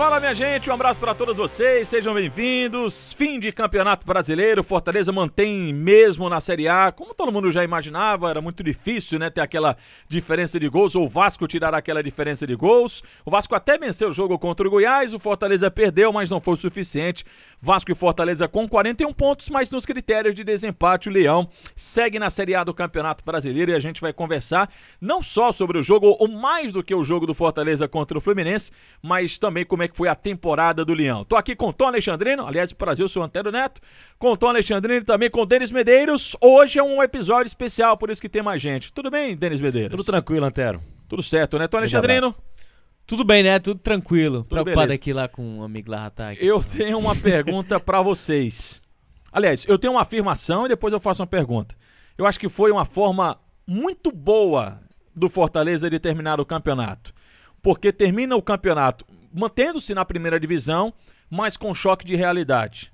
Fala minha gente, um abraço para todos vocês, sejam bem-vindos. Fim de Campeonato Brasileiro, Fortaleza mantém mesmo na Série A, como todo mundo já imaginava, era muito difícil, né, ter aquela diferença de gols, ou o Vasco tirar aquela diferença de gols. O Vasco até venceu o jogo contra o Goiás, o Fortaleza perdeu, mas não foi o suficiente. Vasco e Fortaleza com 41 pontos, mas nos critérios de desempate o Leão segue na Série A do Campeonato Brasileiro e a gente vai conversar não só sobre o jogo, ou mais do que o jogo do Fortaleza contra o Fluminense, mas também como é que foi a temporada do Leão. Tô aqui com o Tom Alexandrino, aliás, prazer, eu sou o Antero Neto, com o Tom Alexandrino e também com o Denis Medeiros. Hoje é um episódio especial, por isso que tem mais gente. Tudo bem, Denis Medeiros? Tudo tranquilo, Antero. Tudo certo, né, Tom Alexandrino? Tudo bem, né? Tudo tranquilo. Tudo Preocupado beleza. aqui lá com um amigo lá. Eu tenho uma pergunta pra vocês. Aliás, eu tenho uma afirmação e depois eu faço uma pergunta. Eu acho que foi uma forma muito boa do Fortaleza de terminar o campeonato. Porque termina o campeonato mantendo-se na primeira divisão, mas com choque de realidade.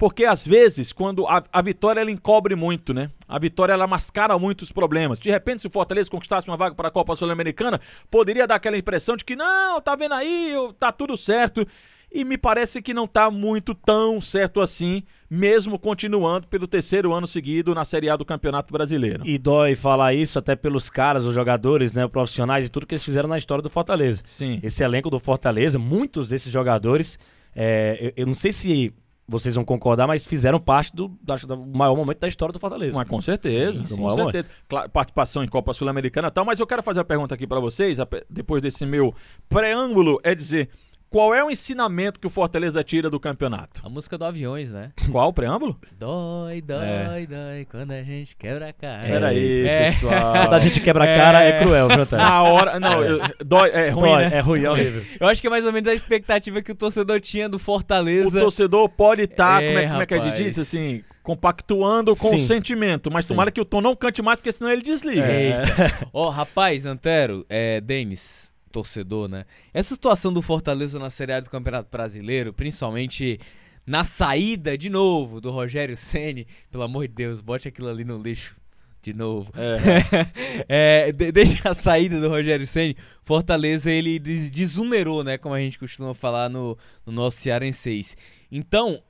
Porque às vezes, quando a, a vitória ela encobre muito, né? A vitória ela mascara muito os problemas. De repente, se o Fortaleza conquistasse uma vaga para a Copa Sul-Americana, poderia dar aquela impressão de que não, tá vendo aí, tá tudo certo. E me parece que não tá muito tão certo assim, mesmo continuando pelo terceiro ano seguido na Série A do Campeonato Brasileiro. E dói falar isso até pelos caras, os jogadores, né, profissionais e tudo que eles fizeram na história do Fortaleza. Sim. Esse elenco do Fortaleza, muitos desses jogadores, é, eu, eu não sei se vocês vão concordar, mas fizeram parte do, acho, do maior momento da história do Fortaleza. Mas com certeza, Sim, com sim. certeza. Claro, participação em Copa Sul-Americana e tal, mas eu quero fazer a pergunta aqui pra vocês, depois desse meu preâmbulo, é dizer, qual é o ensinamento que o Fortaleza tira do campeonato? A música do Aviões, né? Qual o preâmbulo? Dói, dói, É. dói, quando a gente quebra a cara. Peraí, É. pessoal. Quando a gente quebra a cara é, cruel, viu, Antero? Na hora, não, eu- dói, é ruim, Dói, né? É ruim, é horrível. Eu acho que é mais ou menos a expectativa que o torcedor tinha do O Fortaleza. torcedor pode estar, É, como, é, como é que a gente diz, assim, compactuando com o Sim. sentimento, mas Sim. tomara que o Tom não cante mais, porque senão ele desliga. É. Ó, rapaz, Antero, é, Denis, torcedor, né? Essa situação do Fortaleza na Série A do Campeonato Brasileiro, principalmente na saída, de novo, do Rogério Ceni, pelo amor de Deus, bote aquilo ali no lixo. De novo. É. É, a saída do Rogério Ceni, Fortaleza ele des- desunerou, né, como a gente costuma falar no, no nosso Cearenseis. Então,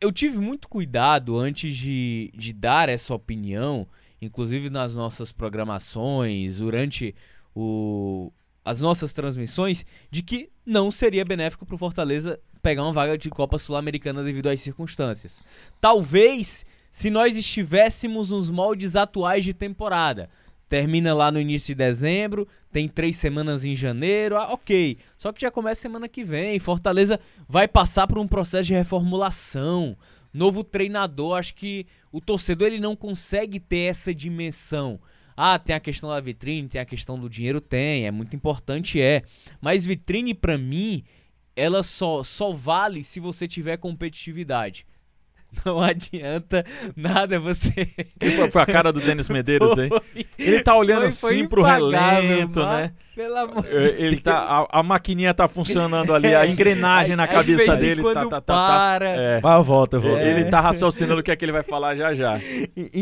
eu tive muito cuidado antes de, de dar essa opinião, inclusive nas nossas programações, durante o, as nossas transmissões, de que não seria benéfico para o Fortaleza pegar uma vaga de Copa Sul-Americana devido às circunstâncias. Talvez se nós estivéssemos nos moldes atuais de temporada. Termina lá no início de dezembro, tem três semanas em janeiro, ah, ok. Só que já começa semana que vem. Fortaleza vai passar por um processo de reformulação. Novo treinador, acho que o torcedor ele não consegue ter essa dimensão. Ah, tem a questão da vitrine, tem a questão do dinheiro, tem, é muito importante, é. Mas vitrine pra mim, ela só, só vale se você tiver competitividade. Não adianta nada você. Que foi, foi a cara do Denis Medeiros aí. Ele tá olhando Foi- foi assim pro relento, né? Pelo amor de É, Ele tá, a, a maquininha tá funcionando ali, a engrenagem na de cabeça dele tá, tá, tá, tá. para. É. Mas eu volto, eu volto. Ele tá raciocinando o que é que ele vai falar já já.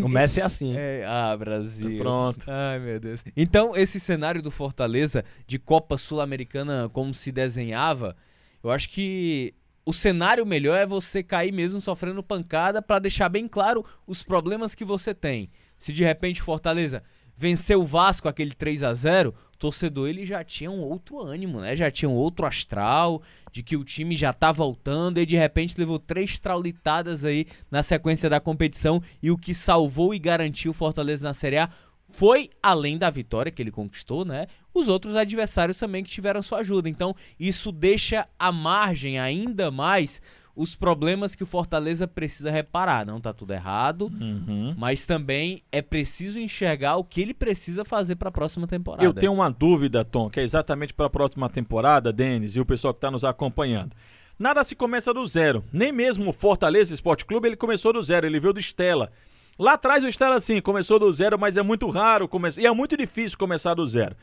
O Messi é assim. É, ah, Brasil. Pronto. Ai, meu Deus. Então, esse cenário do Fortaleza de Copa Sul-Americana como se desenhava, eu acho que o cenário melhor é você cair mesmo sofrendo pancada pra deixar bem claro os problemas que você tem. Se de repente Fortaleza venceu o Vasco aquele 3 a 0, o torcedor ele já tinha um outro ânimo, né? Já tinha um outro astral de que o time já tá voltando e de repente levou três traulitadas aí na sequência da competição e o que salvou e garantiu o Fortaleza na Série A foi além da vitória que ele conquistou, né? Os outros adversários também que tiveram sua ajuda. Então, isso deixa à margem ainda mais os problemas que o Fortaleza precisa reparar. Não tá tudo errado, Uhum. mas também é preciso enxergar o que ele precisa fazer para a próxima temporada. Eu tenho uma dúvida, Tom, que é exatamente para a próxima temporada, Denis, e o pessoal que está nos acompanhando. Nada se começa do zero. Nem mesmo o Fortaleza Esporte Clube ele começou do zero, ele veio do Estela. Lá atrás o Estela, sim, começou do zero, mas é muito raro começar. E é muito difícil começar do zero.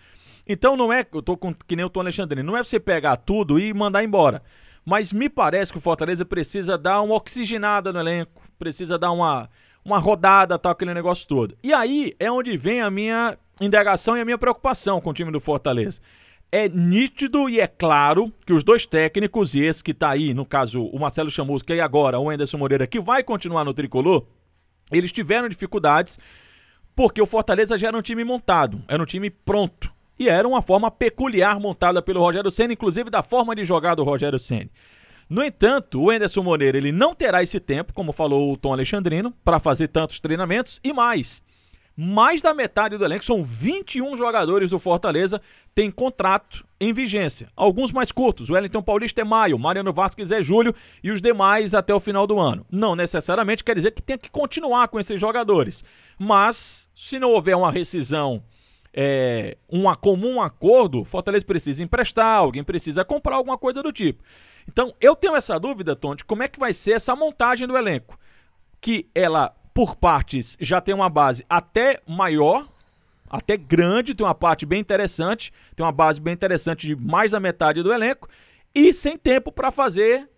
Então não é. Eu tô com, que nem o Tom Alexandre, não é você pegar tudo e mandar embora. Mas me parece que o Fortaleza precisa dar uma oxigenada no elenco. precisa dar uma, uma rodada, tal, aquele negócio todo. E aí é onde vem a minha indagação e a minha preocupação com o time do Fortaleza. É nítido e é claro que os dois técnicos, e esse que tá aí, no caso, o Marcelo Chamusca e agora o Anderson Moreira, que vai continuar no tricolor, eles tiveram dificuldades porque o Fortaleza já era um time montado, era um time pronto. E era uma forma peculiar montada pelo Rogério Senna, inclusive da forma de jogar do Rogério Senna. No entanto, o Enderson Moreira ele não terá esse tempo, como falou o Tom Alexandrino, para fazer tantos treinamentos e mais. Mais da metade do elenco, são 21 jogadores do Fortaleza, tem contrato em vigência. Alguns mais curtos, o Wellington Paulista é maio, Mariano Vasquez é julho e os demais até o final do ano. Não necessariamente quer dizer que tem que continuar com esses jogadores. Mas, se não houver uma rescisão é, um comum acordo, Fortaleza precisa emprestar, alguém precisa comprar alguma coisa do tipo. Então, eu tenho essa dúvida, Tonte, como é que vai ser essa montagem do elenco? Que ela, por partes, já tem uma base até maior, até grande, tem uma parte bem interessante, tem uma base bem interessante de mais da metade do elenco, e sem tempo para fazer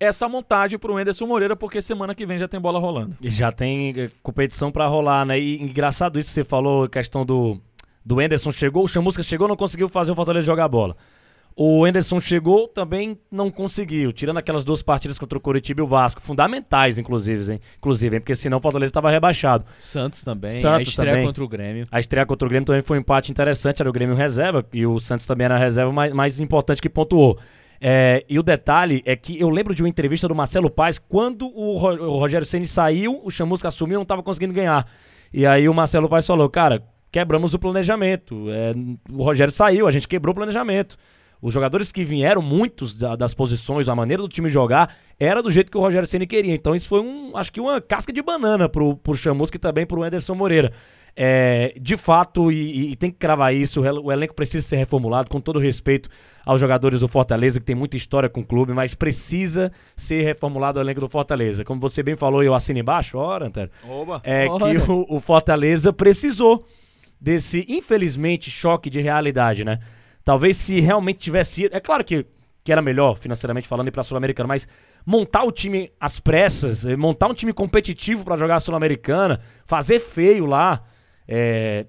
essa montagem para o Enderson Moreira, porque semana que vem já tem bola rolando. E já tem eh, competição para rolar, né? E engraçado isso que você falou, questão do do Enderson chegou, o Chamusca chegou, não conseguiu fazer o Fortaleza jogar a bola. O Enderson chegou, também não conseguiu, tirando aquelas duas partidas contra o Curitiba e o Vasco, fundamentais, inclusive, hein? inclusive hein? porque senão o Fortaleza estava rebaixado. Santos também, Santos a estreia também. contra o Grêmio. A estreia contra o Grêmio também foi um empate interessante, era o Grêmio reserva, e o Santos também era reserva, mais, mais importante que pontuou. É, e o detalhe é que eu lembro de uma entrevista do Marcelo Paes, quando o, Ro o Rogério Ceni saiu, o Chamusca assumiu e não estava conseguindo ganhar. E aí o Marcelo Paes falou, cara, quebramos o planejamento. É, o Rogério saiu, a gente quebrou o planejamento. Os jogadores que vieram, muitos da, das posições, a maneira do time jogar, era do jeito que o Rogério Ceni queria. Então isso foi um, acho que uma casca de banana pro, pro Chamusca e também pro Anderson Moreira. É, de fato, e, e, tem que cravar isso, o elenco precisa ser reformulado, com todo respeito aos jogadores do Fortaleza, que tem muita história com o clube, mas precisa ser reformulado o elenco do Fortaleza. Como você bem falou, eu assino embaixo, ora, Antero, Oba. é Ora. que o, o Fortaleza precisou desse, infelizmente, choque de realidade, né? Talvez se realmente tivesse ido. É claro que, que era melhor, financeiramente falando, ir pra Sul-Americana, mas montar o time às pressas, eh, montar um time competitivo pra jogar a Sul-Americana, fazer feio lá, é,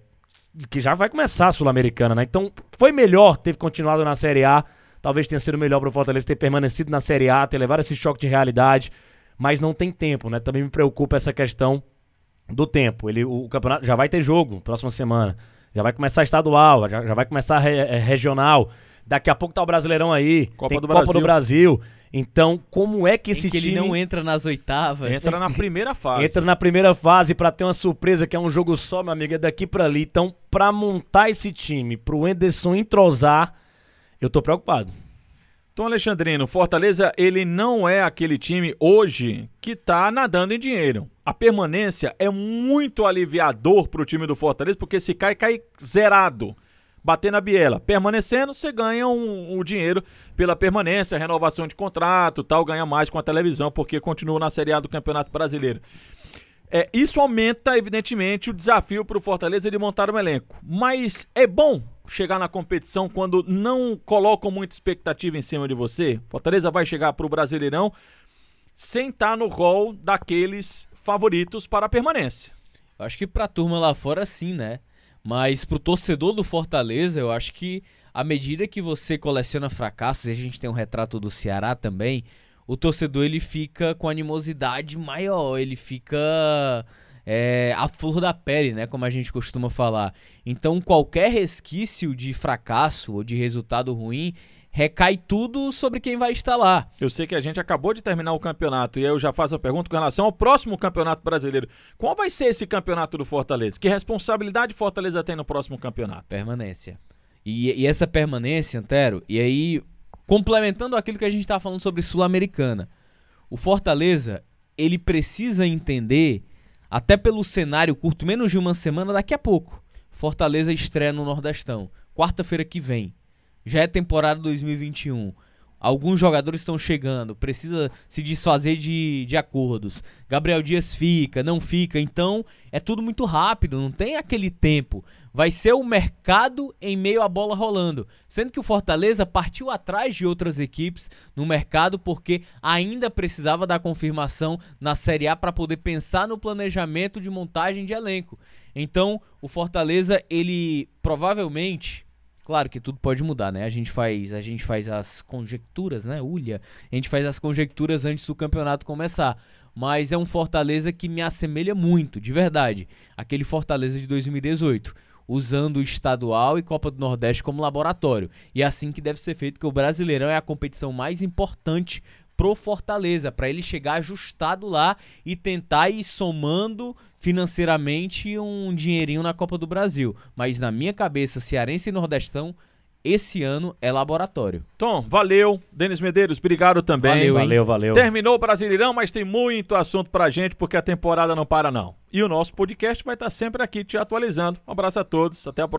que já vai começar a Sul-Americana, né? Então foi melhor ter continuado na Série A. Talvez tenha sido melhor pro Fortaleza ter permanecido na Série A, ter levado esse choque de realidade, mas não tem tempo, né? Também me preocupa essa questão do tempo. Ele, o, campeonato já vai ter jogo próxima semana. Já vai começar estadual, já, já vai começar re- é, regional. Daqui a pouco tá o Brasileirão aí. Copa tem do Copa Brasil. do Brasil. Então, como é que esse em que time ele não entra nas oitavas. Entra na primeira fase. entra na primeira fase pra ter uma surpresa que é um jogo só, meu amigo, é daqui pra ali. Então, pra montar esse time, pro Enderson entrosar, eu tô preocupado. Tom Alexandrino, Fortaleza, ele não é aquele time hoje que tá nadando em dinheiro. A permanência é muito aliviador pro time do Fortaleza, porque se cai, cai zerado. Bater na biela. Permanecendo, você ganha um, um dinheiro pela permanência, renovação de contrato, tal, ganha mais com a televisão, porque continua na Série A do Campeonato Brasileiro. É, isso aumenta, evidentemente, o desafio para o Fortaleza de montar um elenco. Mas é bom chegar na competição quando não colocam muita expectativa em cima de você. Fortaleza vai chegar para o Brasileirão sem estar no rol daqueles favoritos para a permanência. Acho que pra turma lá fora sim, né? Mas pro torcedor do Fortaleza, eu acho que à medida que você coleciona fracassos, e a gente tem um retrato do Ceará também, o torcedor ele fica com animosidade maior, ele fica é, à flor da pele, né? Como a gente costuma falar. Então qualquer resquício de fracasso ou de resultado ruim recai tudo sobre quem vai estar lá. Eu sei que a gente acabou de terminar o campeonato e aí eu já faço a pergunta com relação ao próximo campeonato brasileiro. Qual vai ser esse campeonato do Fortaleza? Que responsabilidade Fortaleza tem no próximo campeonato? Permanência. E, e essa permanência, Antero, e aí, complementando aquilo que a gente estava falando sobre Sul-Americana, o Fortaleza, ele precisa entender, até pelo cenário curto, menos de uma semana, daqui a pouco. Fortaleza estreia no Nordestão, quarta-feira que vem. Já é temporada 2021. alguns jogadores estão chegando, precisa se desfazer de, de acordos. Gabriel Dias fica, não fica, então é tudo muito rápido, não tem aquele tempo. Vai ser o mercado em meio à bola rolando. Sendo que o Fortaleza partiu atrás de outras equipes no mercado porque ainda precisava da confirmação na Série A para poder pensar no planejamento de montagem de elenco. Então, o Fortaleza, ele provavelmente Claro que tudo pode mudar, né? A gente faz, a gente faz as conjecturas, né? Ulha. A gente faz as conjecturas antes do campeonato começar. Mas é um Fortaleza que me assemelha muito, de verdade. Aquele Fortaleza de 2018 usando o estadual e Copa do Nordeste como laboratório. E é assim que deve ser feito, que o Brasileirão é a competição mais importante pro Fortaleza, para ele chegar ajustado lá e tentar ir somando financeiramente um dinheirinho na Copa do Brasil. Mas na minha cabeça, Cearense e Nordestão esse ano é laboratório. Tom, valeu. Denis Medeiros, obrigado também. Valeu, valeu, valeu. Terminou o Brasileirão, mas tem muito assunto pra gente, porque a temporada não para não. E o nosso podcast vai estar sempre aqui te atualizando. Um abraço a todos, até a próxima.